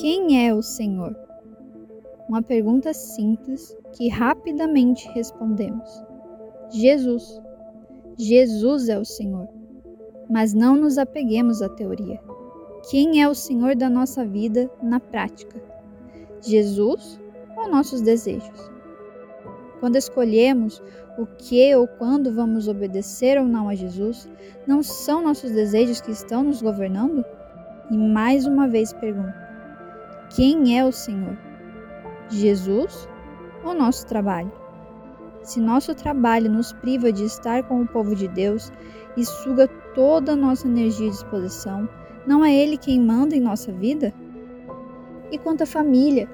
Quem é o Senhor? Uma pergunta simples que rapidamente respondemos. Jesus. Jesus é o Senhor. Mas não nos apeguemos à teoria. Quem é o Senhor da nossa vida na prática? Jesus ou nossos desejos? Quando escolhemos o que ou quando vamos obedecer ou não a Jesus, não são nossos desejos que estão nos governando? E mais uma vez pergunto: quem é o Senhor? Jesus ou nosso trabalho? Se nosso trabalho nos priva de estar com o povo de Deus e suga toda a nossa energia e disposição, não é Ele quem manda em nossa vida? E quanto à família?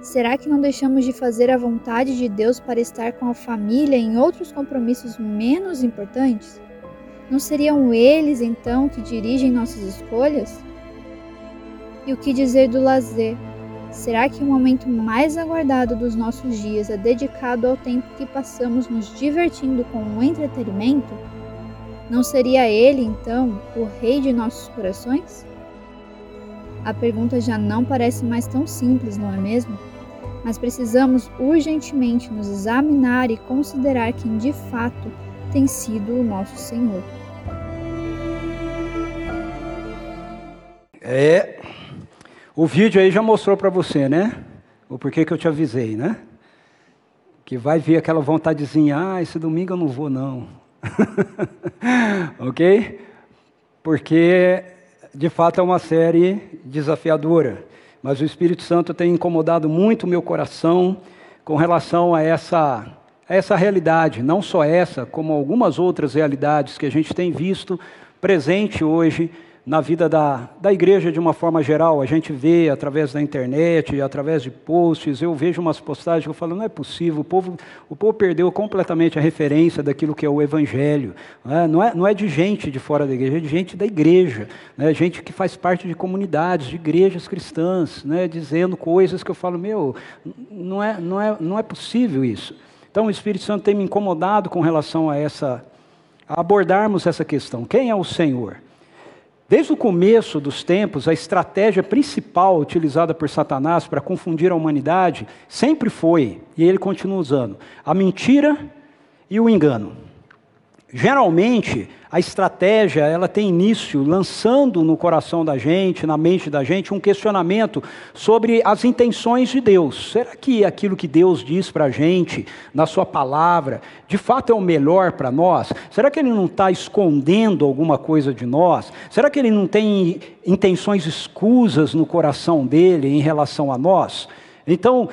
Será que não deixamos de fazer a vontade de Deus para estar com a família em outros compromissos menos importantes? Não seriam eles então que dirigem nossas escolhas? E o que dizer do lazer? Será que o momento mais aguardado dos nossos dias é dedicado ao tempo que passamos nos divertindo com o entretenimento? Não seria ele, então, o rei de nossos corações? A pergunta já não parece mais tão simples, não é mesmo? mas precisamos urgentemente nos examinar e considerar quem de fato tem sido o nosso Senhor. É, o vídeo aí já mostrou para você, né? O porquê que eu te avisei, né? Que vai vir aquela vontadezinha, ah, esse domingo eu não vou não. ok? Porque de fato é uma série desafiadora mas o Espírito Santo tem incomodado muito o meu coração com relação a essa, a essa realidade, não só essa, como algumas outras realidades que a gente tem visto presente hoje na vida da, da igreja de uma forma geral. A gente vê através da internet, através de posts, eu vejo umas postagens que eu falo, não é possível, o povo, o povo perdeu completamente a referência daquilo que é o evangelho. Né? Não é, não é de gente de fora da igreja, é de gente da igreja, né? gente que faz parte de comunidades, de igrejas cristãs, né? dizendo coisas que eu falo, meu, não é, não, é, não é possível isso. Então o Espírito Santo tem me incomodado com relação a essa, a abordarmos essa questão. Quem é o Senhor? Desde o começo dos tempos, a estratégia principal utilizada por Satanás para confundir a humanidade sempre foi, e ele continua usando, a mentira e o engano. Geralmente, a estratégia ela tem início lançando no coração da gente, na mente da gente, um questionamento sobre as intenções de Deus. Será que aquilo que Deus diz para a gente, na Sua palavra, de fato é o melhor para nós? Será que Ele não está escondendo alguma coisa de nós? Será que Ele não tem intenções escusas no coração dele em relação a nós? Então,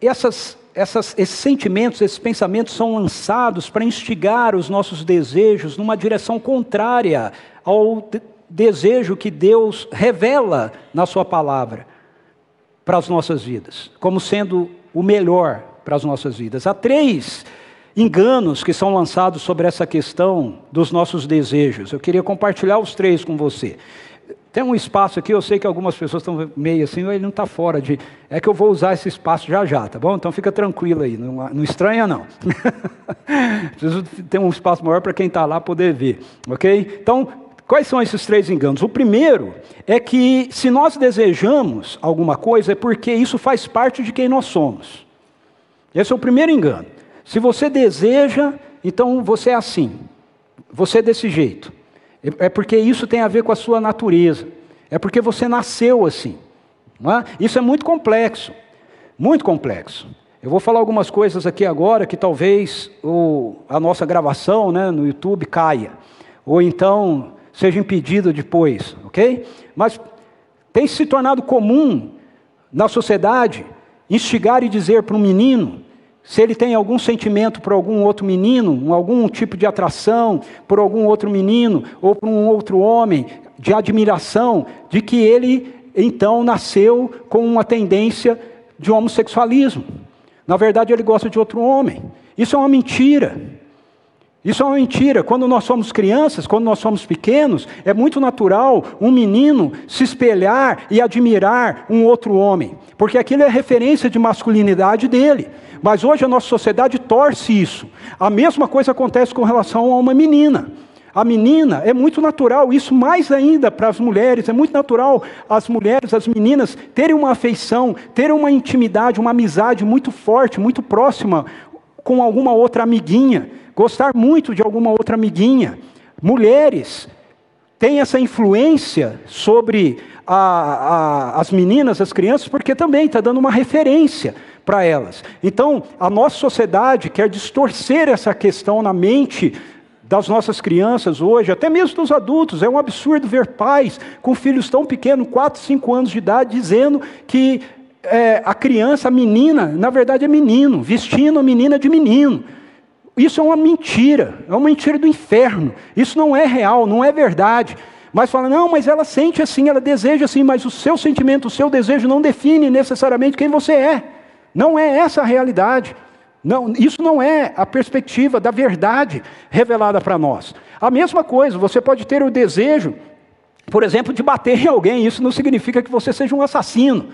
essas essas, esses sentimentos, esses pensamentos são lançados para instigar os nossos desejos numa direção contrária ao de desejo que Deus revela na Sua palavra para as nossas vidas, como sendo o melhor para as nossas vidas. Há três enganos que são lançados sobre essa questão dos nossos desejos. Eu queria compartilhar os três com você. Tem um espaço aqui, eu sei que algumas pessoas estão meio assim, ele não está fora de. É que eu vou usar esse espaço já já, tá bom? Então fica tranquilo aí, não, não estranha não. Preciso ter um espaço maior para quem está lá poder ver, ok? Então, quais são esses três enganos? O primeiro é que se nós desejamos alguma coisa é porque isso faz parte de quem nós somos. Esse é o primeiro engano. Se você deseja, então você é assim, você é desse jeito. É porque isso tem a ver com a sua natureza. É porque você nasceu assim. É? Isso é muito complexo. Muito complexo. Eu vou falar algumas coisas aqui agora que talvez o, a nossa gravação né, no YouTube caia. Ou então seja impedido depois, ok? Mas tem se tornado comum na sociedade instigar e dizer para um menino se ele tem algum sentimento por algum outro menino, algum tipo de atração por algum outro menino ou por um outro homem, de admiração, de que ele então nasceu com uma tendência de homossexualismo. Na verdade, ele gosta de outro homem. Isso é uma mentira. Isso é uma mentira. Quando nós somos crianças, quando nós somos pequenos, é muito natural um menino se espelhar e admirar um outro homem, porque aquilo é referência de masculinidade dele. Mas hoje a nossa sociedade torce isso. A mesma coisa acontece com relação a uma menina. A menina é muito natural, isso mais ainda para as mulheres, é muito natural as mulheres, as meninas, terem uma afeição, terem uma intimidade, uma amizade muito forte, muito próxima com alguma outra amiguinha, gostar muito de alguma outra amiguinha. Mulheres têm essa influência sobre a, a, as meninas, as crianças, porque também está dando uma referência para elas. Então, a nossa sociedade quer distorcer essa questão na mente das nossas crianças hoje, até mesmo dos adultos. É um absurdo ver pais com filhos tão pequenos, 4, 5 anos de idade, dizendo que é, a criança, a menina, na verdade é menino, vestindo a menina de menino. Isso é uma mentira, é uma mentira do inferno. Isso não é real, não é verdade. Mas fala, não, mas ela sente assim, ela deseja assim, mas o seu sentimento, o seu desejo não define necessariamente quem você é. Não é essa a realidade. Não, isso não é a perspectiva da verdade revelada para nós. A mesma coisa, você pode ter o desejo, por exemplo, de bater em alguém, isso não significa que você seja um assassino.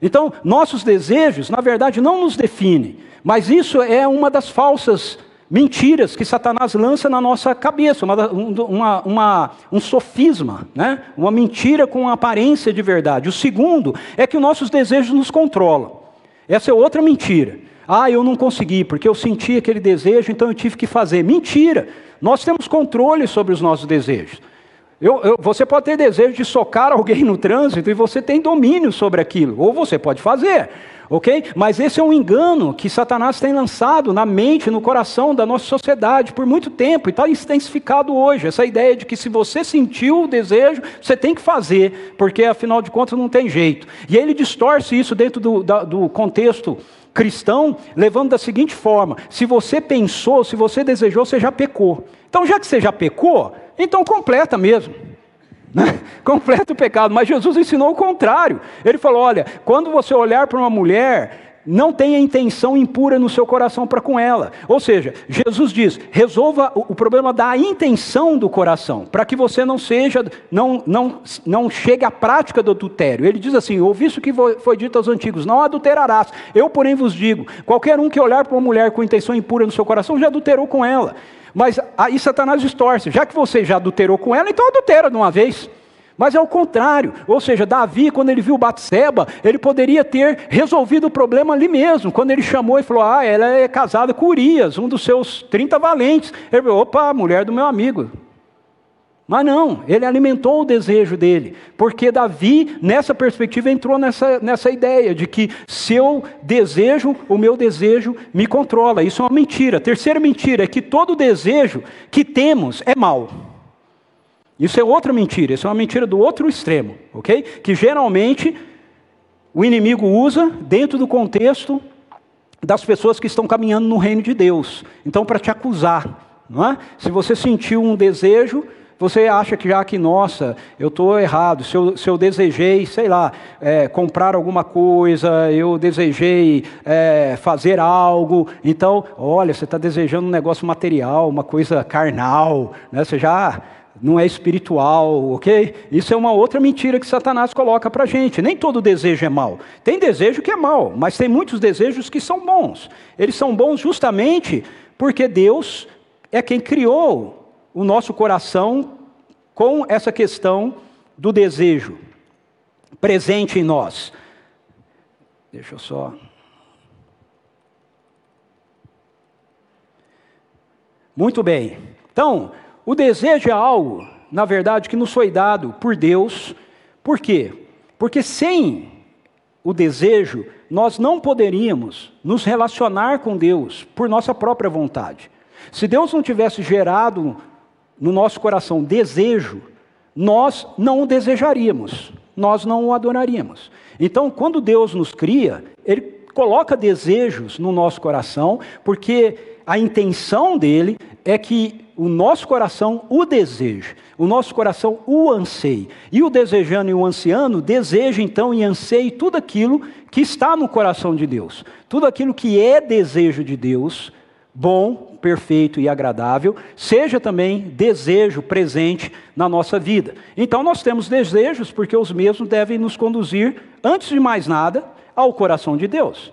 Então, nossos desejos, na verdade, não nos definem, mas isso é uma das falsas mentiras que Satanás lança na nossa cabeça, uma, uma, uma, um sofisma, né? uma mentira com aparência de verdade. O segundo é que os nossos desejos nos controlam. Essa é outra mentira. Ah, eu não consegui, porque eu senti aquele desejo, então eu tive que fazer. Mentira! Nós temos controle sobre os nossos desejos. Eu, eu, você pode ter desejo de socar alguém no trânsito e você tem domínio sobre aquilo, ou você pode fazer, ok? Mas esse é um engano que Satanás tem lançado na mente, no coração da nossa sociedade por muito tempo e está intensificado hoje. Essa ideia de que se você sentiu o desejo, você tem que fazer, porque afinal de contas não tem jeito. E ele distorce isso dentro do, da, do contexto cristão, levando da seguinte forma: se você pensou, se você desejou, você já pecou. Então, já que você já pecou, então completa mesmo. Né? Completa o pecado. Mas Jesus ensinou o contrário. Ele falou: olha, quando você olhar para uma mulher não tenha intenção impura no seu coração para com ela. Ou seja, Jesus diz: resolva o problema da intenção do coração, para que você não seja, não, não, não chegue à prática do adultério. Ele diz assim: ouviste o que foi dito aos antigos: não adulterarás. Eu, porém, vos digo: qualquer um que olhar para uma mulher com intenção impura no seu coração já adulterou com ela. Mas aí Satanás distorce: já que você já adulterou com ela, então adultera de uma vez. Mas é o contrário, ou seja, Davi, quando ele viu Batseba, ele poderia ter resolvido o problema ali mesmo, quando ele chamou e falou: Ah, ela é casada com Urias, um dos seus 30 valentes. Ele falou: opa, mulher do meu amigo. Mas não, ele alimentou o desejo dele, porque Davi, nessa perspectiva, entrou nessa, nessa ideia de que seu desejo, o meu desejo, me controla. Isso é uma mentira. Terceira mentira é que todo desejo que temos é mal. Isso é outra mentira, isso é uma mentira do outro extremo, ok? Que geralmente o inimigo usa dentro do contexto das pessoas que estão caminhando no reino de Deus. Então, para te acusar, não é? Se você sentiu um desejo, você acha que já que, nossa, eu estou errado, se eu, se eu, desejei, sei lá, é, comprar alguma coisa, eu desejei é, fazer algo, então, olha, você está desejando um negócio material, uma coisa carnal, né? você já não é espiritual, ok? Isso é uma outra mentira que Satanás coloca para a gente. Nem todo desejo é mal. Tem desejo que é mal, mas tem muitos desejos que são bons. Eles são bons justamente porque Deus é quem criou o nosso coração com essa questão do desejo presente em nós. Deixa eu só. Muito bem. Então, o desejo é algo, na verdade, que nos foi dado por Deus. Por quê? Porque sem o desejo, nós não poderíamos nos relacionar com Deus por nossa própria vontade. Se Deus não tivesse gerado no nosso coração desejo, nós não o desejaríamos, nós não o adoraríamos. Então, quando Deus nos cria, Ele coloca desejos no nosso coração, porque a intenção dele é que o nosso coração o deseja, o nosso coração o anseia. E o desejando e o ansiando deseja então e anseia tudo aquilo que está no coração de Deus. Tudo aquilo que é desejo de Deus, bom, perfeito e agradável, seja também desejo presente na nossa vida. Então nós temos desejos porque os mesmos devem nos conduzir, antes de mais nada, ao coração de Deus.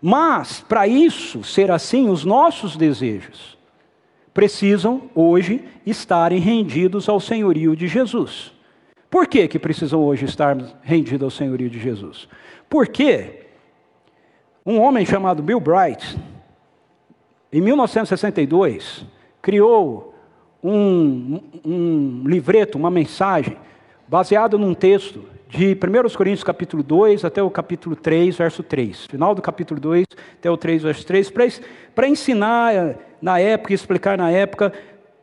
Mas, para isso ser assim, os nossos desejos precisam hoje estarem rendidos ao senhorio de Jesus. Por que, que precisam hoje estar rendidos ao senhorio de Jesus? Porque um homem chamado Bill Bright, em 1962, criou um, um livreto, uma mensagem, baseado num texto de 1 Coríntios capítulo 2 até o capítulo 3, verso 3. Final do capítulo 2 até o 3, verso 3, para ensinar eh, na época, explicar na época,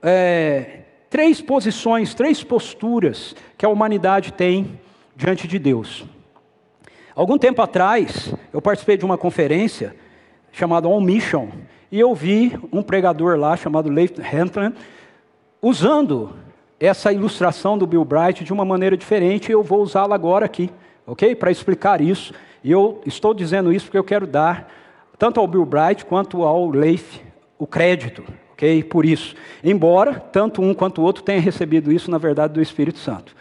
é, três posições, três posturas que a humanidade tem diante de Deus. Algum tempo atrás, eu participei de uma conferência chamada On Mission, e eu vi um pregador lá chamado Leif Hentland usando essa ilustração do Bill Bright de uma maneira diferente, e eu vou usá-la agora aqui, ok? Para explicar isso. E eu estou dizendo isso porque eu quero dar, tanto ao Bill Bright quanto ao Leif, o crédito, ok? Por isso. Embora tanto um quanto o outro tenha recebido isso, na verdade, do Espírito Santo.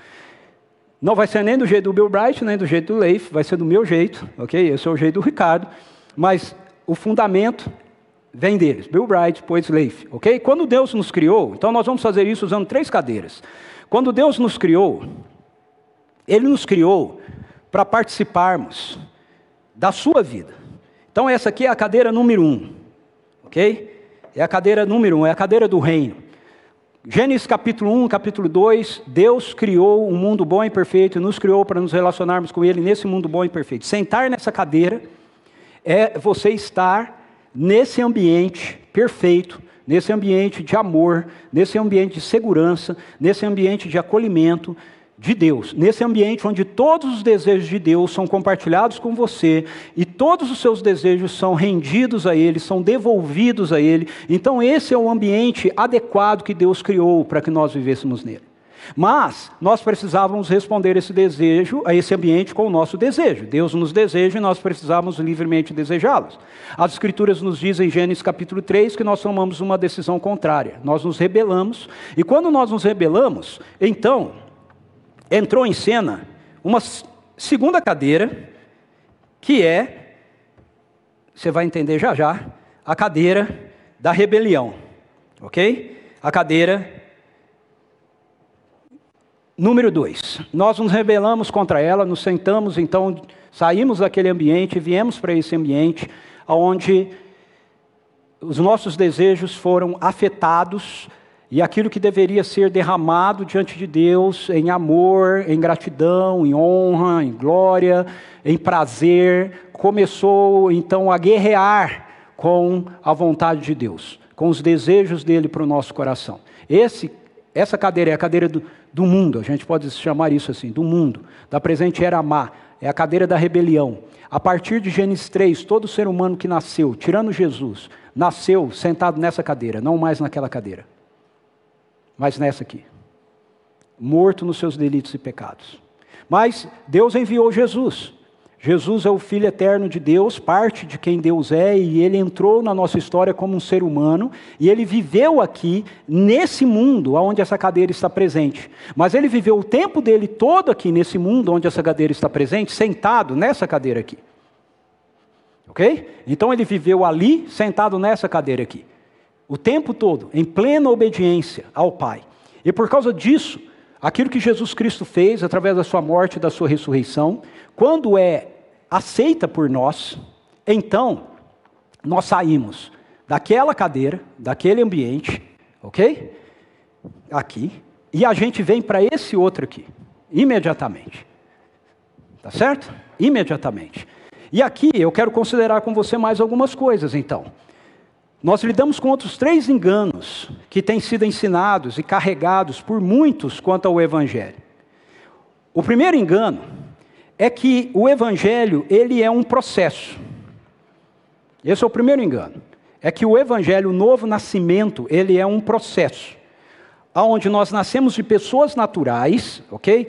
Não vai ser nem do jeito do Bill Bright, nem do jeito do Leif, vai ser do meu jeito, ok? Esse é o jeito do Ricardo. Mas o fundamento vem deles, Bill Bright, depois Leif, ok? Quando Deus nos criou, então nós vamos fazer isso usando três cadeiras. Quando Deus nos criou, Ele nos criou para participarmos da sua vida. Então essa aqui é a cadeira número um, ok? É a cadeira número um, é a cadeira do reino. Gênesis capítulo 1, capítulo 2, Deus criou um mundo bom e perfeito e nos criou para nos relacionarmos com Ele nesse mundo bom e perfeito. Sentar nessa cadeira é você estar nesse ambiente perfeito, nesse ambiente de amor, nesse ambiente de segurança, nesse ambiente de acolhimento de Deus, nesse ambiente onde todos os desejos de Deus são compartilhados com você e todos os seus desejos são rendidos a Ele, são devolvidos a Ele. Então, esse é o ambiente adequado que Deus criou para que nós vivêssemos nele. Mas nós precisávamos responder esse desejo, a esse ambiente com o nosso desejo. Deus nos deseja e nós precisávamos livremente desejá-los. As Escrituras nos dizem em Gênesis capítulo 3 que nós tomamos uma decisão contrária. Nós nos rebelamos, e quando nós nos rebelamos, então entrou em cena uma segunda cadeira, que é, você vai entender já já, a cadeira da rebelião, ok? A cadeira Número dois, nós nos rebelamos contra ela, nos sentamos, então saímos daquele ambiente, viemos para esse ambiente, onde os nossos desejos foram afetados e aquilo que deveria ser derramado diante de Deus em amor, em gratidão, em honra, em glória, em prazer, começou então a guerrear com a vontade de Deus, com os desejos dele para o nosso coração. Esse, essa cadeira é a cadeira do, do mundo, a gente pode chamar isso assim, do mundo. Da presente era má, é a cadeira da rebelião. A partir de Gênesis 3, todo ser humano que nasceu, tirando Jesus, nasceu sentado nessa cadeira, não mais naquela cadeira, mas nessa aqui. Morto nos seus delitos e pecados. Mas Deus enviou Jesus. Jesus é o Filho eterno de Deus, parte de quem Deus é, e ele entrou na nossa história como um ser humano, e ele viveu aqui, nesse mundo onde essa cadeira está presente. Mas ele viveu o tempo dele todo aqui, nesse mundo onde essa cadeira está presente, sentado nessa cadeira aqui. Ok? Então ele viveu ali, sentado nessa cadeira aqui. O tempo todo, em plena obediência ao Pai. E por causa disso, aquilo que Jesus Cristo fez através da sua morte e da sua ressurreição, quando é aceita por nós, então nós saímos daquela cadeira, daquele ambiente, ok? Aqui, e a gente vem para esse outro aqui, imediatamente. Tá certo? Imediatamente. E aqui eu quero considerar com você mais algumas coisas, então. Nós lidamos com outros três enganos que têm sido ensinados e carregados por muitos quanto ao Evangelho. O primeiro engano é que o evangelho, ele é um processo. Esse é o primeiro engano. É que o evangelho, o novo nascimento, ele é um processo. Onde nós nascemos de pessoas naturais, ok?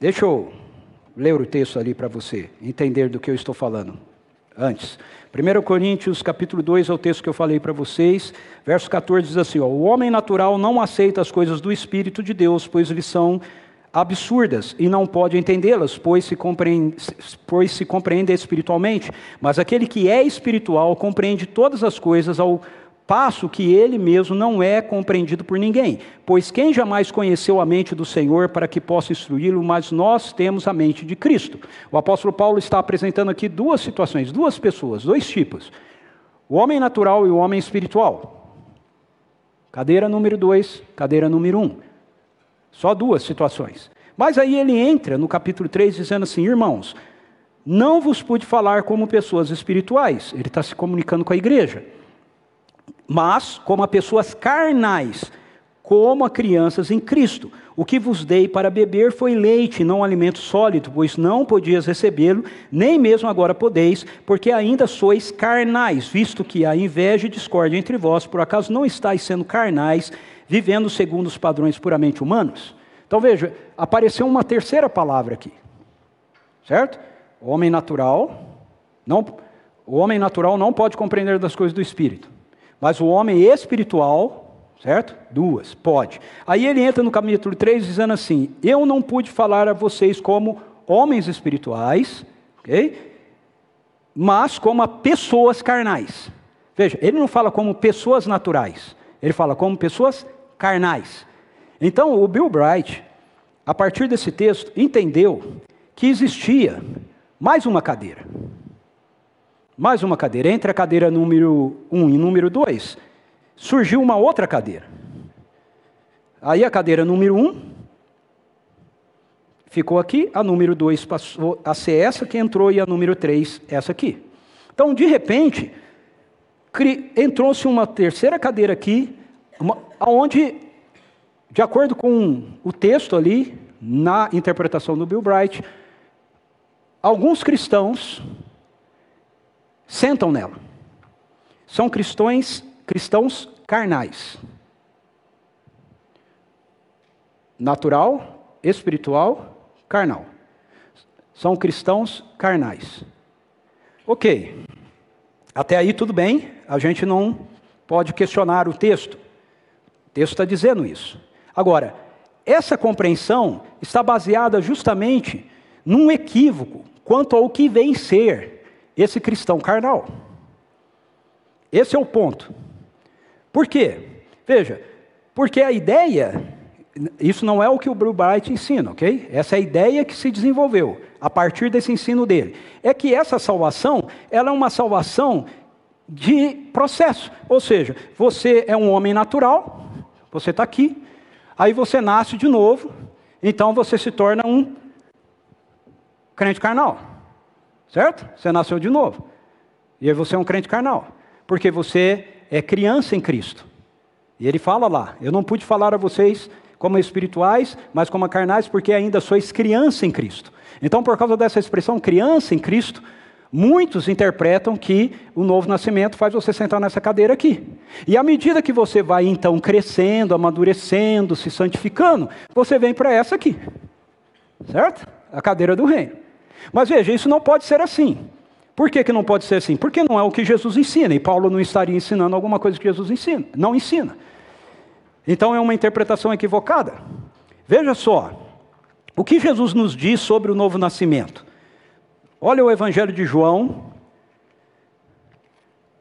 Deixa eu ler o texto ali para você entender do que eu estou falando antes. 1 Coríntios capítulo 2 é o texto que eu falei para vocês, verso 14 diz assim: ó, O homem natural não aceita as coisas do Espírito de Deus, pois lhes são absurdas e não pode entendê-las, pois se, compreende, pois se compreende espiritualmente. Mas aquele que é espiritual compreende todas as coisas, ao passo que ele mesmo não é compreendido por ninguém. Pois quem jamais conheceu a mente do Senhor para que possa instruí-lo, mas nós temos a mente de Cristo. O apóstolo Paulo está apresentando aqui duas situações, duas pessoas, dois tipos: o homem natural e o homem espiritual. Cadeira número dois, cadeira número um. Só duas situações. Mas aí ele entra no capítulo 3 dizendo assim: irmãos, não vos pude falar como pessoas espirituais. Ele está se comunicando com a igreja mas como a pessoas carnais, como a crianças em Cristo. O que vos dei para beber foi leite, não alimento sólido, pois não podias recebê-lo, nem mesmo agora podeis, porque ainda sois carnais, visto que há inveja e discórdia entre vós, por acaso não estáis sendo carnais, vivendo segundo os padrões puramente humanos? Então veja, apareceu uma terceira palavra aqui, certo? O homem natural, não, o homem natural não pode compreender das coisas do Espírito. Mas o homem espiritual, certo? Duas, pode. Aí ele entra no capítulo 3 dizendo assim: Eu não pude falar a vocês como homens espirituais, ok? Mas como a pessoas carnais. Veja, ele não fala como pessoas naturais, ele fala como pessoas carnais. Então, o Bill Bright, a partir desse texto, entendeu que existia mais uma cadeira mais uma cadeira. Entre a cadeira número 1 e número 2, surgiu uma outra cadeira. Aí a cadeira número 1 ficou aqui, a número 2 passou a ser essa que entrou e a número 3 essa aqui. Então, de repente, entrou-se uma terceira cadeira aqui, uma, onde, de acordo com o texto ali, na interpretação do Bill Bright, alguns cristãos sentam nela. São cristãos, cristãos carnais. Natural, espiritual, carnal. São cristãos carnais. Ok. Até aí tudo bem, a gente não pode questionar o texto. O texto está dizendo isso. Agora, essa compreensão está baseada justamente num equívoco quanto ao que vem ser esse cristão carnal. Esse é o ponto. Por quê? Veja, porque a ideia, isso não é o que o Bright ensina, ok? Essa é a ideia que se desenvolveu a partir desse ensino dele. É que essa salvação, ela é uma salvação de processo. Ou seja, você é um homem natural, você está aqui, aí você nasce de novo, então você se torna um crente carnal. Certo? Você nasceu de novo. E aí você é um crente carnal. Porque você é criança em Cristo. E ele fala lá: Eu não pude falar a vocês como espirituais, mas como carnais, porque ainda sois criança em Cristo. Então, por causa dessa expressão criança em Cristo, muitos interpretam que o novo nascimento faz você sentar nessa cadeira aqui. E à medida que você vai então crescendo, amadurecendo, se santificando, você vem para essa aqui. Certo? A cadeira do reino. Mas veja, isso não pode ser assim. Por que, que não pode ser assim? Porque não é o que Jesus ensina, e Paulo não estaria ensinando alguma coisa que Jesus ensina, não ensina. Então é uma interpretação equivocada. Veja só, o que Jesus nos diz sobre o novo nascimento. Olha o Evangelho de João,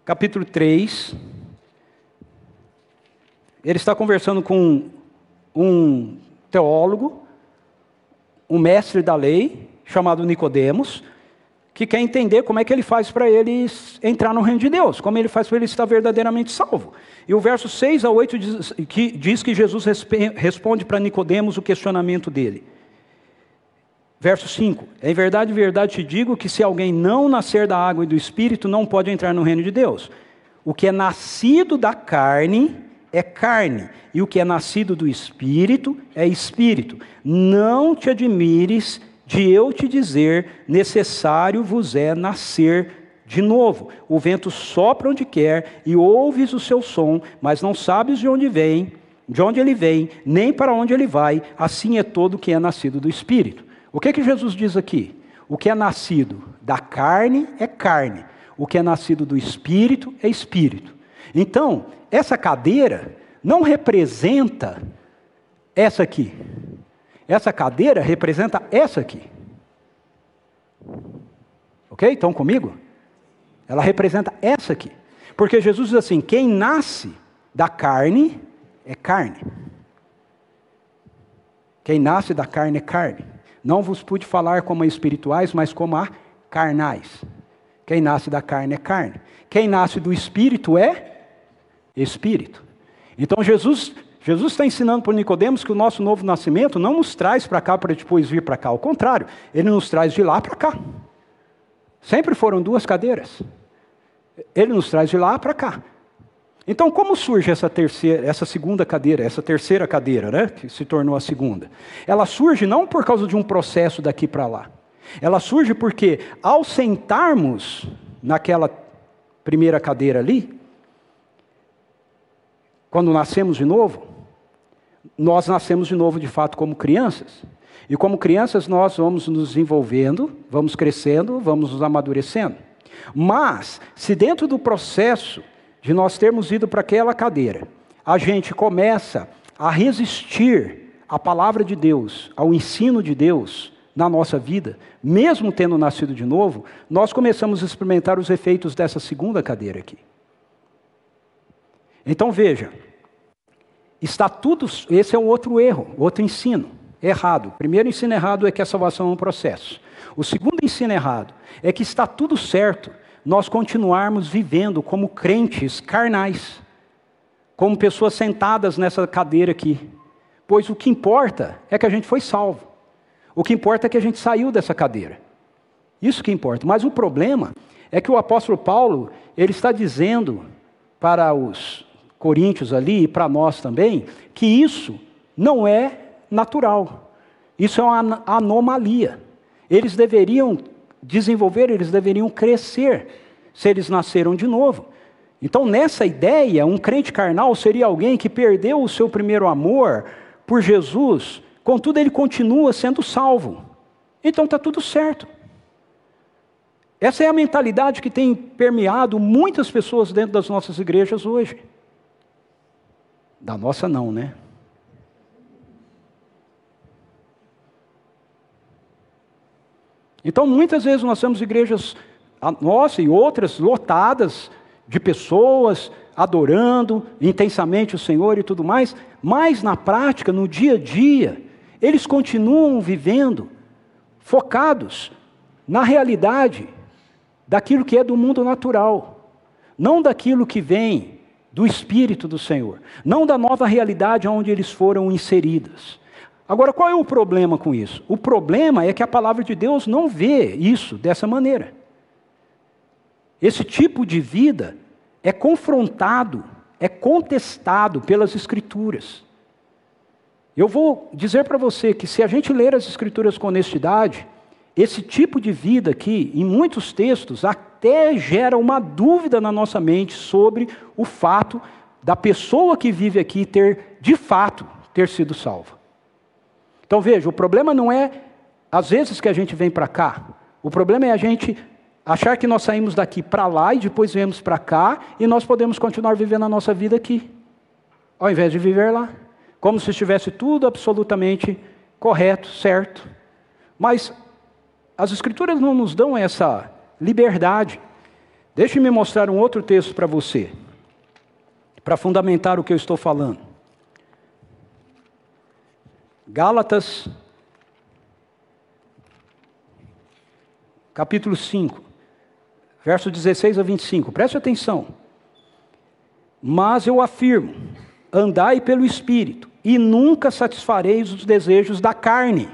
capítulo 3. Ele está conversando com um teólogo, um mestre da lei, chamado Nicodemos, que quer entender como é que ele faz para ele entrar no reino de Deus, como ele faz para ele estar verdadeiramente salvo. E o verso 6 a 8 diz que, diz que Jesus responde para Nicodemos o questionamento dele. Verso 5: Em verdade, verdade te digo que se alguém não nascer da água e do espírito, não pode entrar no reino de Deus. O que é nascido da carne é carne, e o que é nascido do espírito é espírito. Não te admires de eu te dizer: necessário vos é nascer de novo. O vento sopra onde quer e ouves o seu som, mas não sabes de onde vem, de onde ele vem, nem para onde ele vai. Assim é todo que é nascido do Espírito. O que que Jesus diz aqui? O que é nascido da carne é carne, o que é nascido do Espírito é Espírito. Então, essa cadeira não representa essa aqui. Essa cadeira representa essa aqui. Ok? Estão comigo? Ela representa essa aqui. Porque Jesus diz assim: quem nasce da carne é carne. Quem nasce da carne é carne. Não vos pude falar como a espirituais, mas como a carnais. Quem nasce da carne é carne. Quem nasce do espírito é espírito. Então Jesus Jesus está ensinando para Nicodemos que o nosso novo nascimento não nos traz para cá para depois vir para cá. Ao contrário, ele nos traz de lá para cá. Sempre foram duas cadeiras. Ele nos traz de lá para cá. Então, como surge essa terceira, essa segunda cadeira, essa terceira cadeira, né, que se tornou a segunda? Ela surge não por causa de um processo daqui para lá. Ela surge porque ao sentarmos naquela primeira cadeira ali, quando nascemos de novo, nós nascemos de novo de fato como crianças. E como crianças nós vamos nos desenvolvendo, vamos crescendo, vamos nos amadurecendo. Mas, se dentro do processo de nós termos ido para aquela cadeira, a gente começa a resistir à palavra de Deus, ao ensino de Deus na nossa vida, mesmo tendo nascido de novo, nós começamos a experimentar os efeitos dessa segunda cadeira aqui. Então veja, está tudo. Esse é um outro erro, outro ensino errado. O primeiro ensino errado é que a salvação é um processo. O segundo ensino errado é que está tudo certo nós continuarmos vivendo como crentes carnais, como pessoas sentadas nessa cadeira aqui. Pois o que importa é que a gente foi salvo. O que importa é que a gente saiu dessa cadeira. Isso que importa. Mas o problema é que o apóstolo Paulo, ele está dizendo para os coríntios ali e para nós também, que isso não é natural. Isso é uma anomalia. Eles deveriam desenvolver, eles deveriam crescer se eles nasceram de novo. Então, nessa ideia, um crente carnal seria alguém que perdeu o seu primeiro amor por Jesus, contudo, ele continua sendo salvo. Então, está tudo certo. Essa é a mentalidade que tem permeado muitas pessoas dentro das nossas igrejas hoje. Da nossa, não, né? Então, muitas vezes nós temos igrejas, a nossa e outras, lotadas de pessoas adorando intensamente o Senhor e tudo mais, mas na prática, no dia a dia, eles continuam vivendo focados na realidade daquilo que é do mundo natural, não daquilo que vem do Espírito do Senhor, não da nova realidade onde eles foram inseridos. Agora, qual é o problema com isso? O problema é que a palavra de Deus não vê isso dessa maneira. Esse tipo de vida é confrontado, é contestado pelas Escrituras. Eu vou dizer para você que se a gente ler as Escrituras com honestidade, esse tipo de vida aqui, em muitos textos, até gera uma dúvida na nossa mente sobre o fato da pessoa que vive aqui ter, de fato, ter sido salva. Então veja, o problema não é às vezes que a gente vem para cá, o problema é a gente achar que nós saímos daqui para lá e depois viemos para cá e nós podemos continuar vivendo a nossa vida aqui, ao invés de viver lá, como se estivesse tudo absolutamente correto, certo. Mas as Escrituras não nos dão essa liberdade. Deixe-me mostrar um outro texto para você, para fundamentar o que eu estou falando. Gálatas, capítulo 5, verso 16 a 25, preste atenção. Mas eu afirmo: andai pelo Espírito, e nunca satisfareis os desejos da carne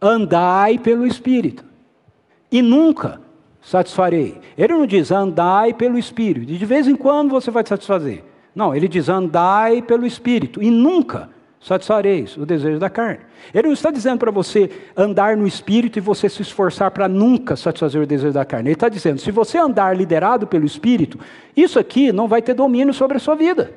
andai pelo Espírito, e nunca satisfarei. Ele não diz andai pelo Espírito, de vez em quando você vai satisfazer. Não, ele diz andai pelo Espírito, e nunca satisfareis o desejo da carne. Ele não está dizendo para você andar no Espírito e você se esforçar para nunca satisfazer o desejo da carne. Ele está dizendo, se você andar liderado pelo Espírito, isso aqui não vai ter domínio sobre a sua vida.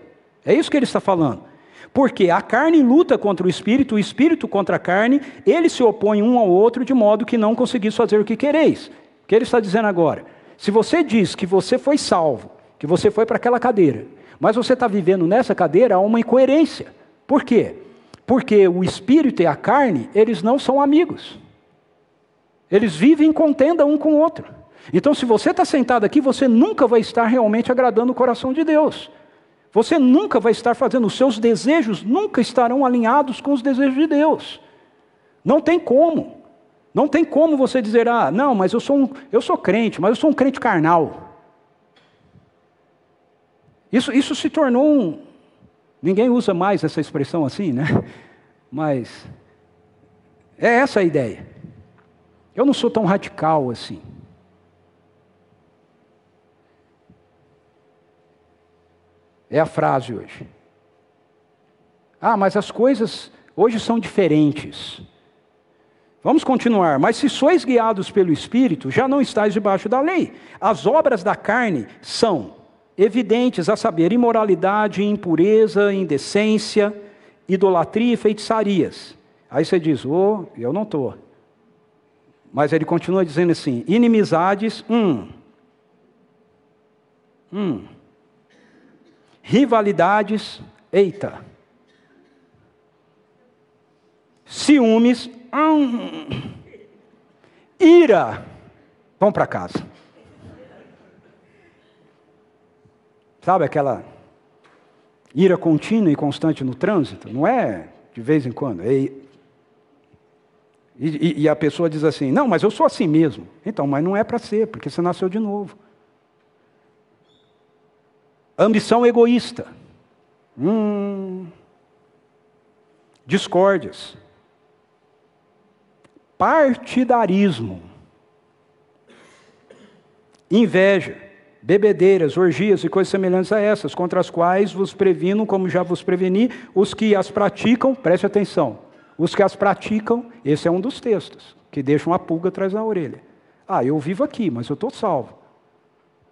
É isso que ele está falando. Porque a carne luta contra o espírito, o espírito contra a carne, eles se opõem um ao outro de modo que não conseguis fazer o que quereis. O que ele está dizendo agora? Se você diz que você foi salvo, que você foi para aquela cadeira, mas você está vivendo nessa cadeira, há uma incoerência. Por quê? Porque o espírito e a carne, eles não são amigos. Eles vivem em contenda um com o outro. Então, se você está sentado aqui, você nunca vai estar realmente agradando o coração de Deus. Você nunca vai estar fazendo, os seus desejos nunca estarão alinhados com os desejos de Deus. Não tem como. Não tem como você dizer, ah, não, mas eu sou, um, eu sou crente, mas eu sou um crente carnal. Isso, isso se tornou um. Ninguém usa mais essa expressão assim, né? Mas é essa a ideia. Eu não sou tão radical assim. É a frase hoje. Ah, mas as coisas hoje são diferentes. Vamos continuar. Mas se sois guiados pelo Espírito, já não estáis debaixo da lei. As obras da carne são evidentes, a saber, imoralidade, impureza, indecência, idolatria e feitiçarias. Aí você diz, oh, eu não estou. Mas ele continua dizendo assim: inimizades, hum. Hum rivalidades, eita. Ciúmes, hum. ira, vão para casa. Sabe aquela ira contínua e constante no trânsito? Não é de vez em quando. É... E, e, e a pessoa diz assim: Não, mas eu sou assim mesmo. Então, mas não é para ser, porque você nasceu de novo. Ambição egoísta. Hum. Discórdias. Partidarismo. Inveja. Bebedeiras, orgias e coisas semelhantes a essas, contra as quais vos previno, como já vos preveni, os que as praticam, preste atenção, os que as praticam, esse é um dos textos, que deixam a pulga atrás da orelha. Ah, eu vivo aqui, mas eu estou salvo.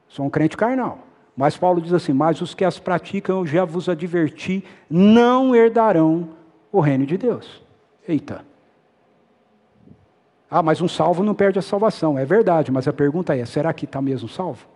Sou um crente carnal. Mas Paulo diz assim: Mas os que as praticam, eu já vos adverti, não herdarão o reino de Deus. Eita. Ah, mas um salvo não perde a salvação. É verdade, mas a pergunta é: será que está mesmo salvo?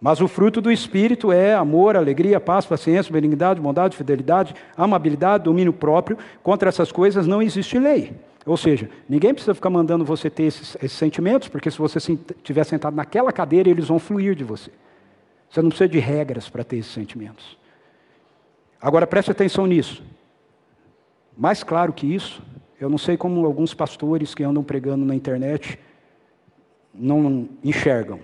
Mas o fruto do Espírito é amor, alegria, paz, paciência, benignidade, bondade, fidelidade, amabilidade, domínio próprio. Contra essas coisas não existe lei. Ou seja, ninguém precisa ficar mandando você ter esses, esses sentimentos, porque se você estiver sentado naquela cadeira, eles vão fluir de você. Você não precisa de regras para ter esses sentimentos. Agora preste atenção nisso. Mais claro que isso, eu não sei como alguns pastores que andam pregando na internet não enxergam.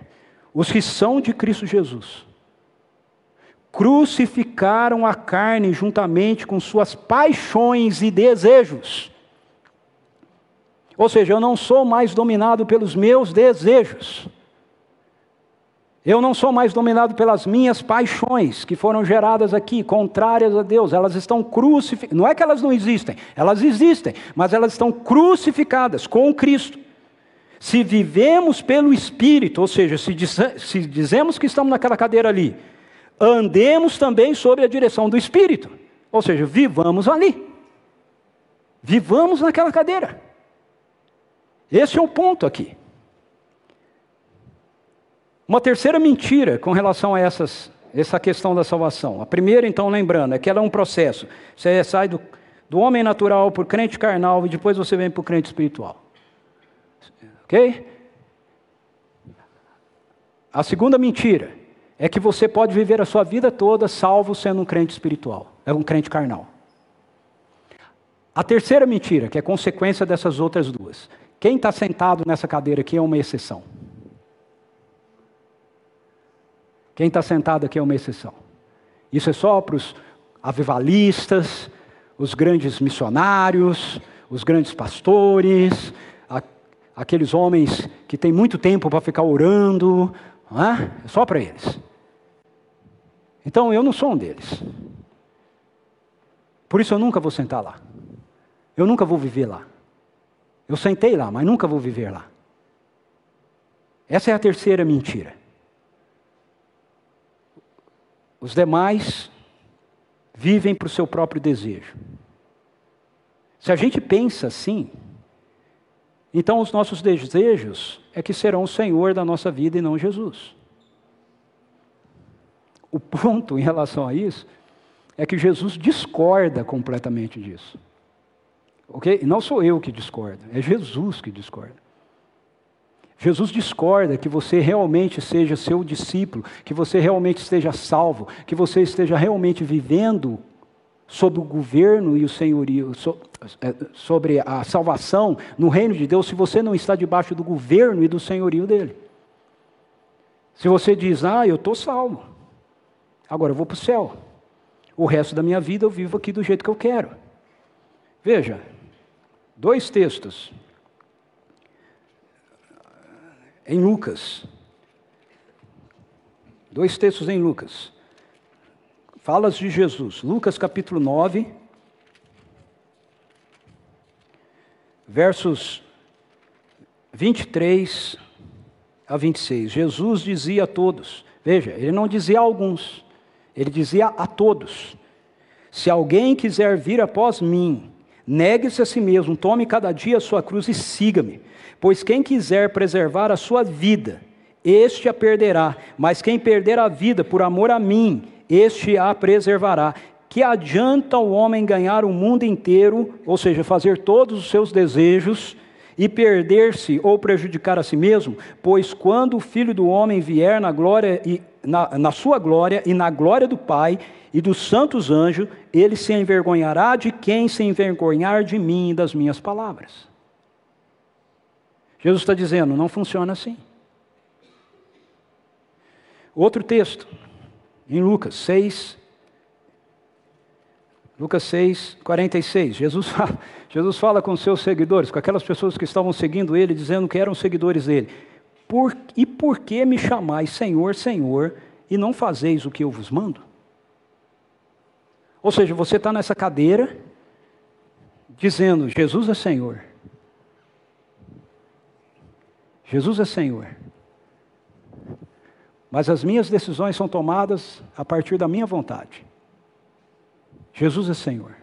Os que são de Cristo Jesus crucificaram a carne juntamente com suas paixões e desejos. Ou seja, eu não sou mais dominado pelos meus desejos. Eu não sou mais dominado pelas minhas paixões que foram geradas aqui, contrárias a Deus. Elas estão crucificadas. Não é que elas não existem, elas existem, mas elas estão crucificadas com Cristo. Se vivemos pelo Espírito, ou seja, se, diz, se dizemos que estamos naquela cadeira ali, andemos também sob a direção do Espírito. Ou seja, vivamos ali. Vivamos naquela cadeira. Esse é o ponto aqui. Uma terceira mentira com relação a essas, essa questão da salvação. A primeira, então, lembrando, é que ela é um processo. Você sai do, do homem natural para o crente carnal e depois você vem para o crente espiritual. Ok? A segunda mentira é que você pode viver a sua vida toda salvo sendo um crente espiritual, é um crente carnal. A terceira mentira, que é consequência dessas outras duas, quem está sentado nessa cadeira aqui é uma exceção. Quem está sentado aqui é uma exceção. Isso é só para os avivalistas, os grandes missionários, os grandes pastores, aqueles homens que têm muito tempo para ficar orando, é? é só para eles. Então eu não sou um deles. Por isso eu nunca vou sentar lá. Eu nunca vou viver lá. Eu sentei lá, mas nunca vou viver lá. Essa é a terceira mentira. Os demais vivem para o seu próprio desejo. Se a gente pensa assim, então os nossos desejos é que serão o Senhor da nossa vida e não Jesus. O ponto em relação a isso é que Jesus discorda completamente disso. Ok? Não sou eu que discordo, é Jesus que discorda. Jesus discorda que você realmente seja seu discípulo, que você realmente esteja salvo, que você esteja realmente vivendo sob o governo e o senhorio, é, sobre a salvação no reino de Deus, se você não está debaixo do governo e do senhorio dele. Se você diz, ah, eu estou salvo, agora eu vou para o céu, o resto da minha vida eu vivo aqui do jeito que eu quero. Veja, dois textos em Lucas. Dois textos em Lucas. Falas de Jesus. Lucas capítulo 9, versos 23 a 26. Jesus dizia a todos, veja, ele não dizia a alguns, ele dizia a todos: Se alguém quiser vir após mim, negue-se a si mesmo, tome cada dia a sua cruz e siga-me. Pois quem quiser preservar a sua vida, este a perderá, mas quem perder a vida por amor a mim, este a preservará. Que adianta o homem ganhar o mundo inteiro, ou seja, fazer todos os seus desejos, e perder-se ou prejudicar a si mesmo? Pois quando o filho do homem vier na glória e na, na sua glória e na glória do Pai e dos santos anjos, ele se envergonhará de quem se envergonhar de mim e das minhas palavras. Jesus está dizendo, não funciona assim. Outro texto, em Lucas 6, Lucas 6, 46. Jesus fala, Jesus fala com seus seguidores, com aquelas pessoas que estavam seguindo ele, dizendo que eram seguidores dele. Por, e por que me chamais Senhor, Senhor, e não fazeis o que eu vos mando? Ou seja, você está nessa cadeira, dizendo: Jesus é Senhor. Jesus é Senhor. Mas as minhas decisões são tomadas a partir da minha vontade. Jesus é Senhor.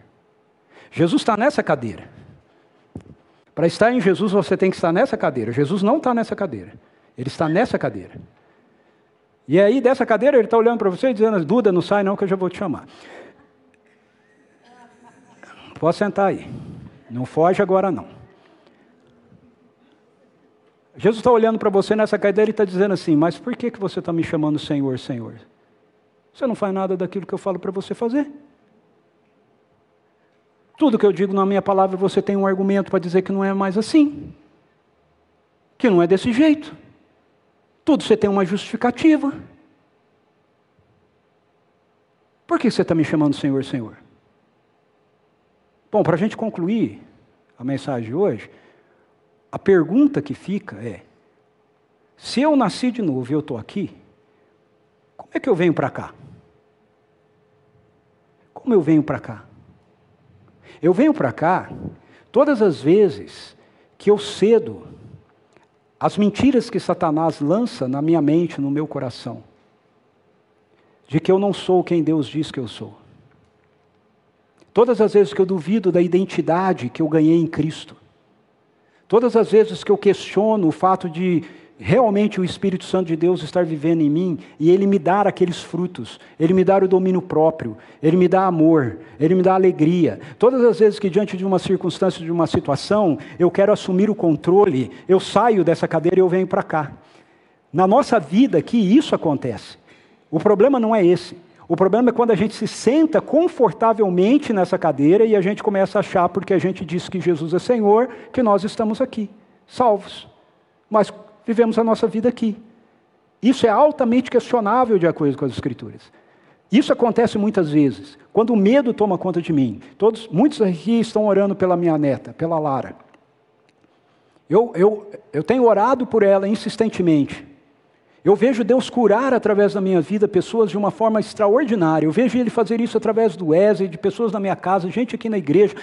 Jesus está nessa cadeira. Para estar em Jesus, você tem que estar nessa cadeira. Jesus não está nessa cadeira. Ele está nessa cadeira. E aí, dessa cadeira, ele está olhando para você e dizendo: Duda, não sai não, que eu já vou te chamar. Pode sentar aí. Não foge agora, não. Jesus está olhando para você nessa cadeira e está dizendo assim: Mas por que, que você está me chamando Senhor, Senhor? Você não faz nada daquilo que eu falo para você fazer. Tudo que eu digo na minha palavra, você tem um argumento para dizer que não é mais assim, que não é desse jeito. Tudo você tem uma justificativa. Por que você está me chamando Senhor, Senhor? Bom, para a gente concluir a mensagem de hoje, a pergunta que fica é: se eu nasci de novo e eu estou aqui, como é que eu venho para cá? Como eu venho para cá? Eu venho para cá todas as vezes que eu cedo as mentiras que Satanás lança na minha mente, no meu coração, de que eu não sou quem Deus diz que eu sou. Todas as vezes que eu duvido da identidade que eu ganhei em Cristo, Todas as vezes que eu questiono o fato de realmente o Espírito Santo de Deus estar vivendo em mim e ele me dar aqueles frutos, ele me dar o domínio próprio, ele me dá amor, ele me dá alegria. Todas as vezes que diante de uma circunstância, de uma situação, eu quero assumir o controle, eu saio dessa cadeira e eu venho para cá. Na nossa vida aqui isso acontece. O problema não é esse. O problema é quando a gente se senta confortavelmente nessa cadeira e a gente começa a achar, porque a gente diz que Jesus é Senhor, que nós estamos aqui, salvos. Mas vivemos a nossa vida aqui. Isso é altamente questionável de acordo com as Escrituras. Isso acontece muitas vezes, quando o medo toma conta de mim. Todos, muitos aqui estão orando pela minha neta, pela Lara. Eu, eu, eu tenho orado por ela insistentemente. Eu vejo Deus curar através da minha vida pessoas de uma forma extraordinária. Eu vejo Ele fazer isso através do Wesley, de pessoas na minha casa, gente aqui na igreja.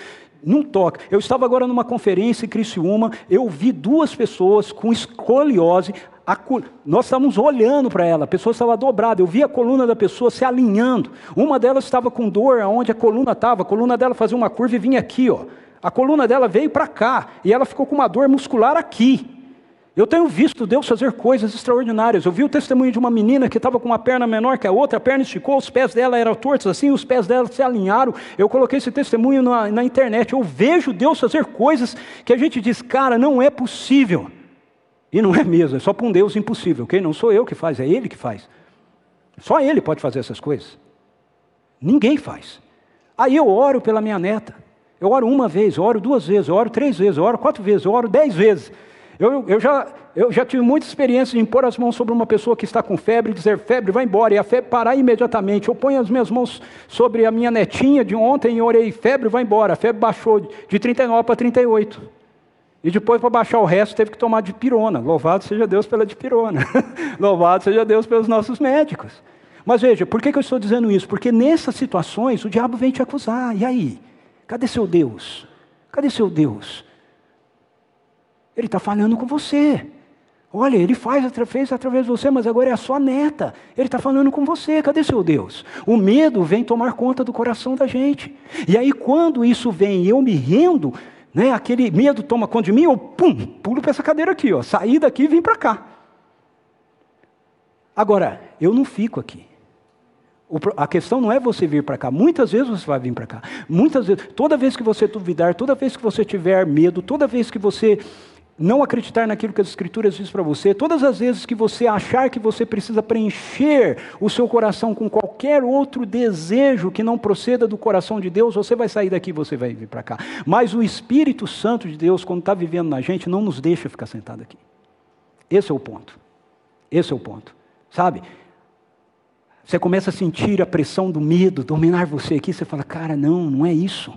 Não toca. Eu estava agora numa conferência em Criciúma, eu vi duas pessoas com escoliose. A, nós estávamos olhando para ela, a pessoa estava dobrada, eu vi a coluna da pessoa se alinhando. Uma delas estava com dor aonde a coluna estava, a coluna dela fazia uma curva e vinha aqui, ó. A coluna dela veio para cá e ela ficou com uma dor muscular aqui. Eu tenho visto Deus fazer coisas extraordinárias. Eu vi o testemunho de uma menina que estava com uma perna menor que a outra, a perna esticou, os pés dela eram tortos assim, os pés dela se alinharam. Eu coloquei esse testemunho na, na internet. Eu vejo Deus fazer coisas que a gente diz, cara, não é possível. E não é mesmo, é só para um Deus impossível, ok? Não sou eu que faz, é Ele que faz. Só Ele pode fazer essas coisas. Ninguém faz. Aí eu oro pela minha neta. Eu oro uma vez, eu oro duas vezes, eu oro três vezes, eu oro quatro vezes, eu oro dez vezes. Eu, eu, já, eu já tive muita experiência de impor as mãos sobre uma pessoa que está com febre e dizer, febre, vai embora, e a febre parar imediatamente. Eu ponho as minhas mãos sobre a minha netinha de ontem e orei, febre, vai embora. A febre baixou de 39 para 38. E depois, para baixar o resto, teve que tomar de pirona. Louvado seja Deus pela de pirona. Louvado seja Deus pelos nossos médicos. Mas veja, por que, que eu estou dizendo isso? Porque nessas situações o diabo vem te acusar. E aí? Cadê seu Deus? Cadê seu Deus? Ele está falando com você. Olha, ele faz, fez através de você, mas agora é a sua neta. Ele está falando com você. Cadê seu Deus? O medo vem tomar conta do coração da gente. E aí, quando isso vem e eu me rendo, né, aquele medo toma conta de mim, eu pum, pulo para essa cadeira aqui, ó, saí daqui e vim para cá. Agora, eu não fico aqui. A questão não é você vir para cá. Muitas vezes você vai vir para cá. Muitas vezes, toda vez que você duvidar, toda vez que você tiver medo, toda vez que você não acreditar naquilo que as Escrituras dizem para você, todas as vezes que você achar que você precisa preencher o seu coração com qualquer outro desejo que não proceda do coração de Deus, você vai sair daqui e você vai vir para cá. Mas o Espírito Santo de Deus, quando está vivendo na gente, não nos deixa ficar sentado aqui. Esse é o ponto. Esse é o ponto. Sabe? Você começa a sentir a pressão do medo dominar você aqui, você fala, cara, não, não é isso.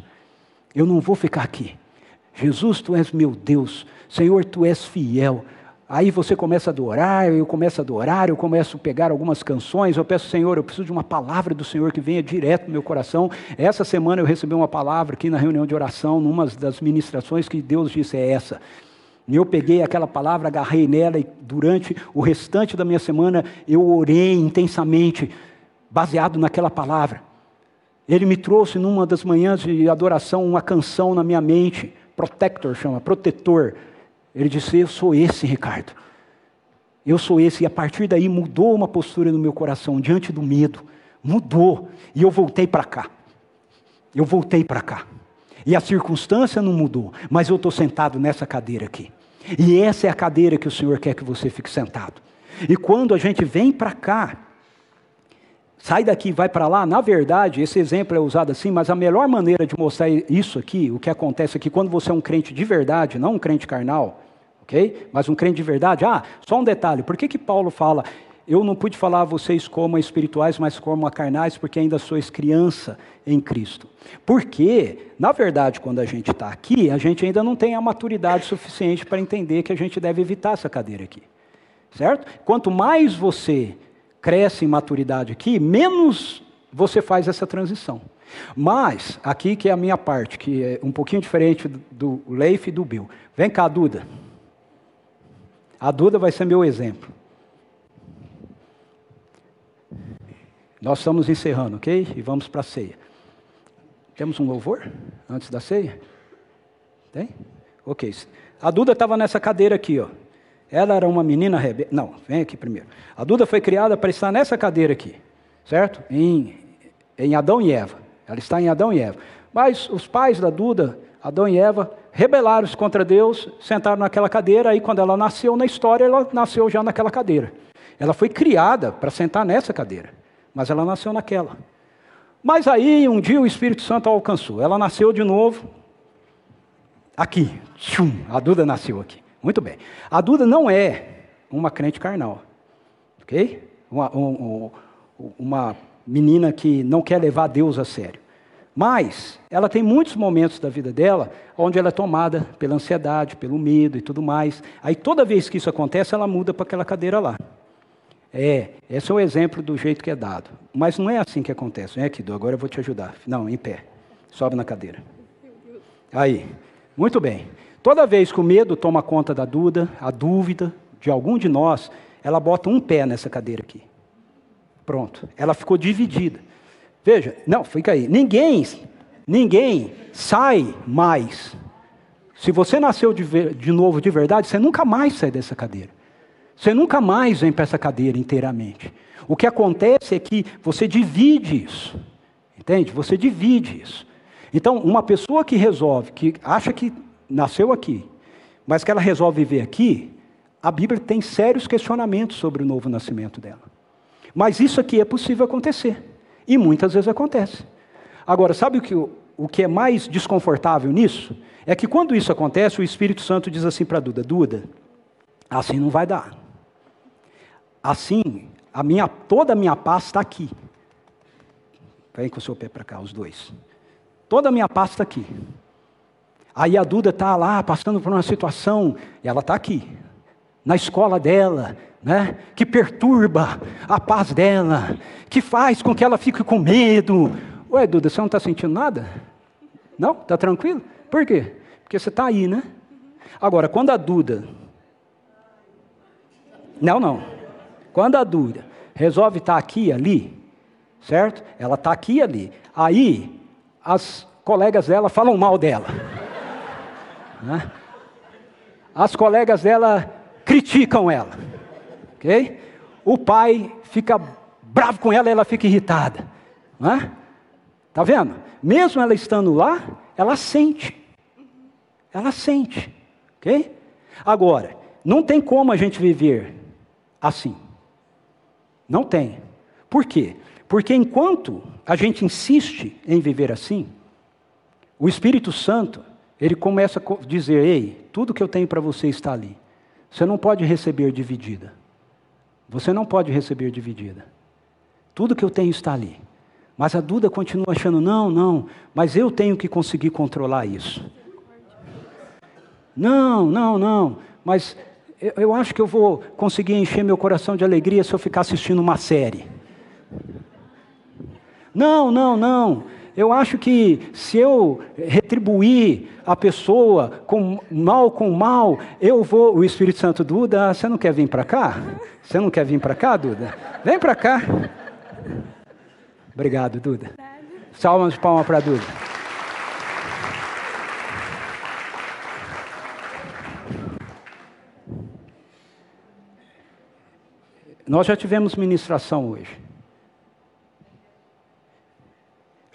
Eu não vou ficar aqui. Jesus, tu és meu Deus. Senhor, tu és fiel. Aí você começa a adorar, eu começo a adorar, eu começo a pegar algumas canções, eu peço, Senhor, eu preciso de uma palavra do Senhor que venha direto no meu coração. Essa semana eu recebi uma palavra aqui na reunião de oração, numa das ministrações que Deus disse é essa. E eu peguei aquela palavra, agarrei nela e durante o restante da minha semana eu orei intensamente, baseado naquela palavra. Ele me trouxe numa das manhãs de adoração uma canção na minha mente, Protector chama, protetor. Ele disse: Eu sou esse, Ricardo. Eu sou esse. E a partir daí mudou uma postura no meu coração diante do medo. Mudou. E eu voltei para cá. Eu voltei para cá. E a circunstância não mudou, mas eu estou sentado nessa cadeira aqui. E essa é a cadeira que o Senhor quer que você fique sentado. E quando a gente vem para cá, sai daqui, vai para lá, na verdade, esse exemplo é usado assim, mas a melhor maneira de mostrar isso aqui, o que acontece aqui, quando você é um crente de verdade, não um crente carnal, ok? Mas um crente de verdade. Ah, só um detalhe: por que, que Paulo fala, eu não pude falar a vocês como a espirituais, mas como a carnais, porque ainda sois criança em Cristo? Porque, na verdade, quando a gente está aqui, a gente ainda não tem a maturidade suficiente para entender que a gente deve evitar essa cadeira aqui. Certo? Quanto mais você cresce em maturidade aqui, menos você faz essa transição. Mas, aqui que é a minha parte, que é um pouquinho diferente do Leif e do Bill. Vem cá, Duda. A Duda vai ser meu exemplo. Nós estamos encerrando, ok? E vamos para a ceia. Temos um louvor antes da ceia? Tem? Ok. A Duda estava nessa cadeira aqui, ó. Ela era uma menina rebelde. Não, vem aqui primeiro. A Duda foi criada para estar nessa cadeira aqui, certo? Em, em Adão e Eva. Ela está em Adão e Eva. Mas os pais da Duda, Adão e Eva, rebelaram-se contra Deus, sentaram naquela cadeira, aí quando ela nasceu na história, ela nasceu já naquela cadeira. Ela foi criada para sentar nessa cadeira, mas ela nasceu naquela. Mas aí um dia o Espírito Santo a alcançou. Ela nasceu de novo aqui. Tchum, a Duda nasceu aqui. Muito bem. A Duda não é uma crente carnal, ok? Uma, um, uma menina que não quer levar Deus a sério. Mas ela tem muitos momentos da vida dela onde ela é tomada pela ansiedade, pelo medo e tudo mais. Aí toda vez que isso acontece, ela muda para aquela cadeira lá. É, esse é o exemplo do jeito que é dado. Mas não é assim que acontece. Vem aqui, agora eu vou te ajudar. Não, em pé. Sobe na cadeira. Aí. Muito bem. Toda vez que o medo toma conta da Duda, a dúvida de algum de nós, ela bota um pé nessa cadeira aqui. Pronto. Ela ficou dividida. Veja, não, fica aí. Ninguém, ninguém sai mais Se você nasceu de, ver, de novo de verdade, você nunca mais sai dessa cadeira. Você nunca mais vem para essa cadeira inteiramente. O que acontece é que você divide isso. Entende? Você divide isso. Então, uma pessoa que resolve, que acha que nasceu aqui, mas que ela resolve viver aqui, a Bíblia tem sérios questionamentos sobre o novo nascimento dela. Mas isso aqui é possível acontecer. E muitas vezes acontece. Agora, sabe o que, o que é mais desconfortável nisso? É que quando isso acontece, o Espírito Santo diz assim para Duda: Duda, assim não vai dar. Assim, a minha, toda a minha paz está aqui. Vem com o seu pé para cá, os dois. Toda a minha paz está aqui. Aí a Duda está lá passando por uma situação, e ela está aqui, na escola dela, né? que perturba a paz dela, que faz com que ela fique com medo. Ué, Duda, você não está sentindo nada? Não? Está tranquilo? Por quê? Porque você está aí, né? Agora, quando a Duda. Não, não. Quando a Duda resolve estar tá aqui ali, certo? Ela está aqui ali. Aí, as colegas dela falam mal dela. Né? As colegas dela criticam ela. Ok? O pai fica bravo com ela, ela fica irritada. Né? Tá vendo? Mesmo ela estando lá, ela sente. Ela sente. Ok? Agora, não tem como a gente viver assim. Não tem. Por quê? Porque enquanto a gente insiste em viver assim, o Espírito Santo, ele começa a dizer: ei, tudo que eu tenho para você está ali. Você não pode receber dividida. Você não pode receber dividida. Tudo que eu tenho está ali. Mas a Duda continua achando: não, não, mas eu tenho que conseguir controlar isso. Não, não, não, mas eu, eu acho que eu vou conseguir encher meu coração de alegria se eu ficar assistindo uma série. Não, não, não. Eu acho que se eu retribuir a pessoa com mal com mal, eu vou. O Espírito Santo, Duda, você não quer vir para cá? Você não quer vir para cá, Duda? Vem para cá. Obrigado, Duda. Salva de palmas para Duda. Nós já tivemos ministração hoje.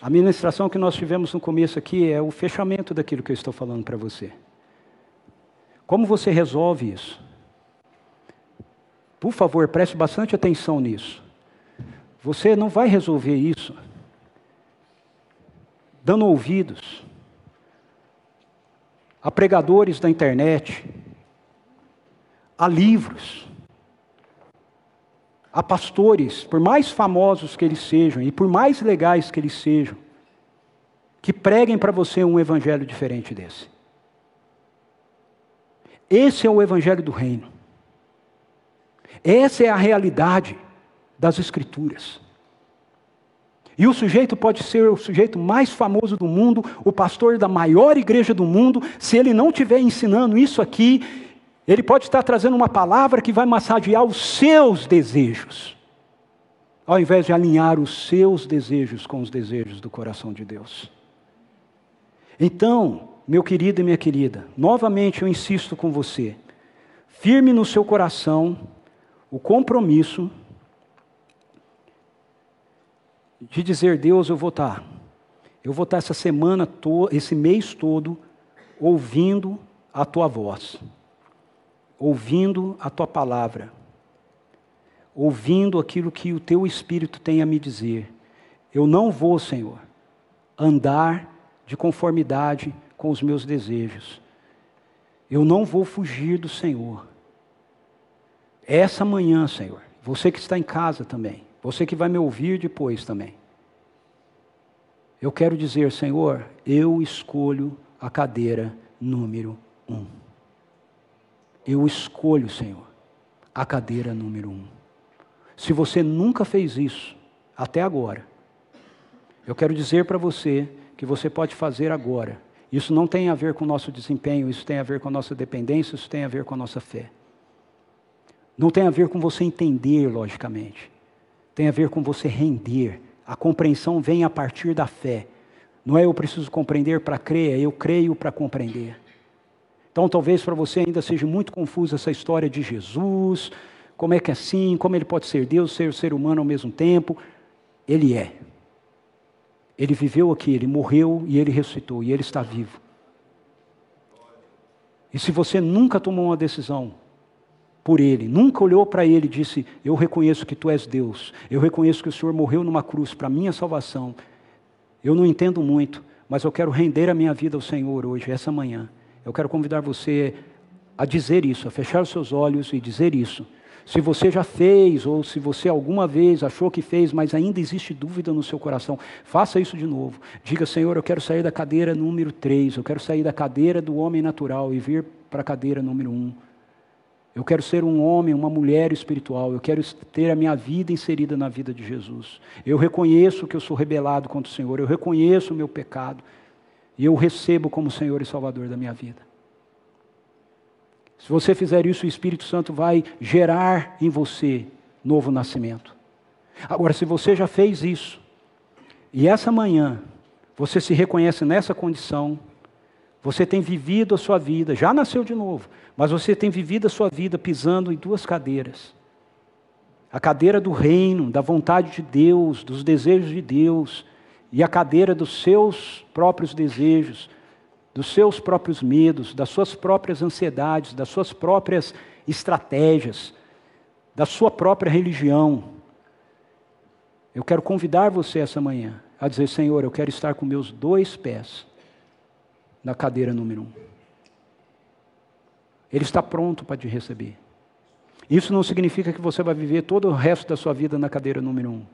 A ministração que nós tivemos no começo aqui é o fechamento daquilo que eu estou falando para você. Como você resolve isso? Por favor, preste bastante atenção nisso. Você não vai resolver isso dando ouvidos a pregadores da internet, a livros, a pastores, por mais famosos que eles sejam e por mais legais que eles sejam, que preguem para você um evangelho diferente desse. Esse é o evangelho do reino. Essa é a realidade das Escrituras. E o sujeito pode ser o sujeito mais famoso do mundo, o pastor da maior igreja do mundo, se ele não estiver ensinando isso aqui, ele pode estar trazendo uma palavra que vai massagear os seus desejos, ao invés de alinhar os seus desejos com os desejos do coração de Deus. Então, meu querido e minha querida, novamente eu insisto com você, firme no seu coração o compromisso de dizer: Deus, eu vou estar, eu vou estar essa semana, esse mês todo, ouvindo a tua voz ouvindo a tua palavra, ouvindo aquilo que o teu espírito tem a me dizer. Eu não vou, Senhor, andar de conformidade com os meus desejos. Eu não vou fugir do Senhor. Essa manhã, Senhor, você que está em casa também, você que vai me ouvir depois também. Eu quero dizer, Senhor, eu escolho a cadeira número um eu escolho, Senhor, a cadeira número um. Se você nunca fez isso, até agora, eu quero dizer para você que você pode fazer agora. Isso não tem a ver com o nosso desempenho, isso tem a ver com a nossa dependência, isso tem a ver com a nossa fé. Não tem a ver com você entender, logicamente. Tem a ver com você render. A compreensão vem a partir da fé. Não é eu preciso compreender para crer, é eu creio para compreender. Então, talvez para você ainda seja muito confusa essa história de Jesus, como é que é assim, como ele pode ser Deus, ser ser humano ao mesmo tempo. Ele é. Ele viveu aqui, ele morreu e ele ressuscitou, e ele está vivo. E se você nunca tomou uma decisão por ele, nunca olhou para ele e disse: Eu reconheço que tu és Deus, eu reconheço que o Senhor morreu numa cruz para minha salvação. Eu não entendo muito, mas eu quero render a minha vida ao Senhor hoje, essa manhã. Eu quero convidar você a dizer isso, a fechar os seus olhos e dizer isso. Se você já fez, ou se você alguma vez achou que fez, mas ainda existe dúvida no seu coração, faça isso de novo. Diga, Senhor, eu quero sair da cadeira número 3, eu quero sair da cadeira do homem natural e vir para a cadeira número 1. Eu quero ser um homem, uma mulher espiritual. Eu quero ter a minha vida inserida na vida de Jesus. Eu reconheço que eu sou rebelado contra o Senhor. Eu reconheço o meu pecado. E eu recebo como Senhor e Salvador da minha vida. Se você fizer isso, o Espírito Santo vai gerar em você novo nascimento. Agora, se você já fez isso, e essa manhã você se reconhece nessa condição, você tem vivido a sua vida, já nasceu de novo, mas você tem vivido a sua vida pisando em duas cadeiras. A cadeira do reino, da vontade de Deus, dos desejos de Deus, e a cadeira dos seus próprios desejos, dos seus próprios medos, das suas próprias ansiedades, das suas próprias estratégias, da sua própria religião. Eu quero convidar você essa manhã a dizer: Senhor, eu quero estar com meus dois pés na cadeira número um. Ele está pronto para te receber. Isso não significa que você vai viver todo o resto da sua vida na cadeira número um.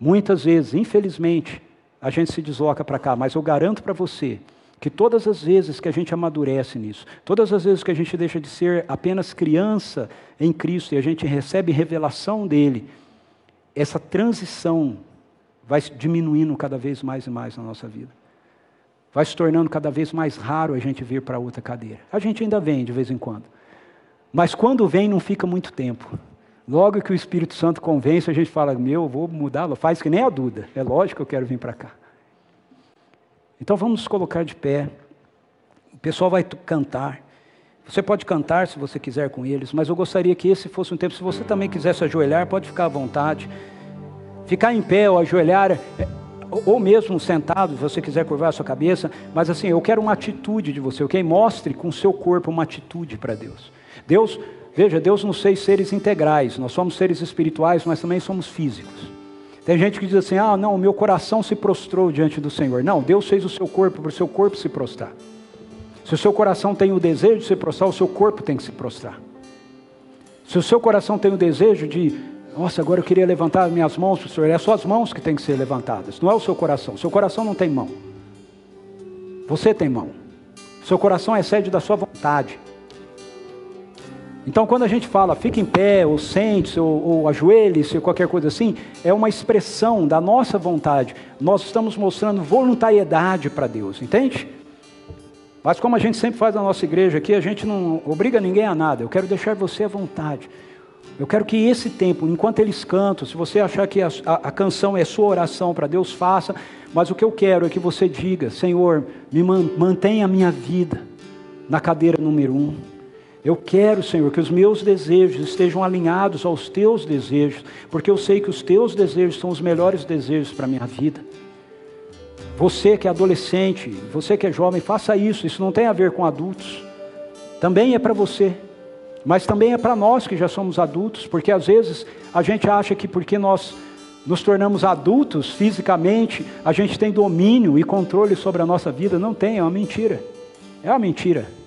Muitas vezes, infelizmente, a gente se desloca para cá, mas eu garanto para você que todas as vezes que a gente amadurece nisso, todas as vezes que a gente deixa de ser apenas criança em Cristo e a gente recebe revelação dele, essa transição vai diminuindo cada vez mais e mais na nossa vida. Vai se tornando cada vez mais raro a gente vir para outra cadeira. A gente ainda vem de vez em quando. Mas quando vem, não fica muito tempo. Logo que o Espírito Santo convence, a gente fala: Meu, vou mudar, faz que nem a Duda. É lógico que eu quero vir para cá. Então vamos nos colocar de pé. O pessoal vai cantar. Você pode cantar se você quiser com eles, mas eu gostaria que esse fosse um tempo. Se você também quisesse ajoelhar, pode ficar à vontade. Ficar em pé ou ajoelhar, é, ou mesmo sentado, se você quiser curvar a sua cabeça, mas assim, eu quero uma atitude de você, ok? Mostre com o seu corpo uma atitude para Deus. Deus Veja, Deus nos fez seres integrais, nós somos seres espirituais, mas também somos físicos. Tem gente que diz assim: ah, não, o meu coração se prostrou diante do Senhor. Não, Deus fez o seu corpo para o seu corpo se prostrar. Se o seu coração tem o desejo de se prostrar, o seu corpo tem que se prostrar. Se o seu coração tem o desejo de, nossa, agora eu queria levantar minhas mãos para o Senhor, é as suas mãos que têm que ser levantadas, não é o seu coração. Seu coração não tem mão. Você tem mão. Seu coração é sede da sua vontade. Então, quando a gente fala fique em pé, ou sente-se, ou, ou ajoelhe-se, ou qualquer coisa assim, é uma expressão da nossa vontade. Nós estamos mostrando voluntariedade para Deus, entende? Mas como a gente sempre faz na nossa igreja aqui, a gente não obriga ninguém a nada. Eu quero deixar você à vontade. Eu quero que esse tempo, enquanto eles cantam, se você achar que a, a, a canção é sua oração para Deus, faça. Mas o que eu quero é que você diga: Senhor, me mantenha a minha vida na cadeira número um. Eu quero, Senhor, que os meus desejos estejam alinhados aos teus desejos, porque eu sei que os teus desejos são os melhores desejos para a minha vida. Você que é adolescente, você que é jovem, faça isso. Isso não tem a ver com adultos. Também é para você, mas também é para nós que já somos adultos, porque às vezes a gente acha que porque nós nos tornamos adultos fisicamente, a gente tem domínio e controle sobre a nossa vida. Não tem, é uma mentira. É uma mentira.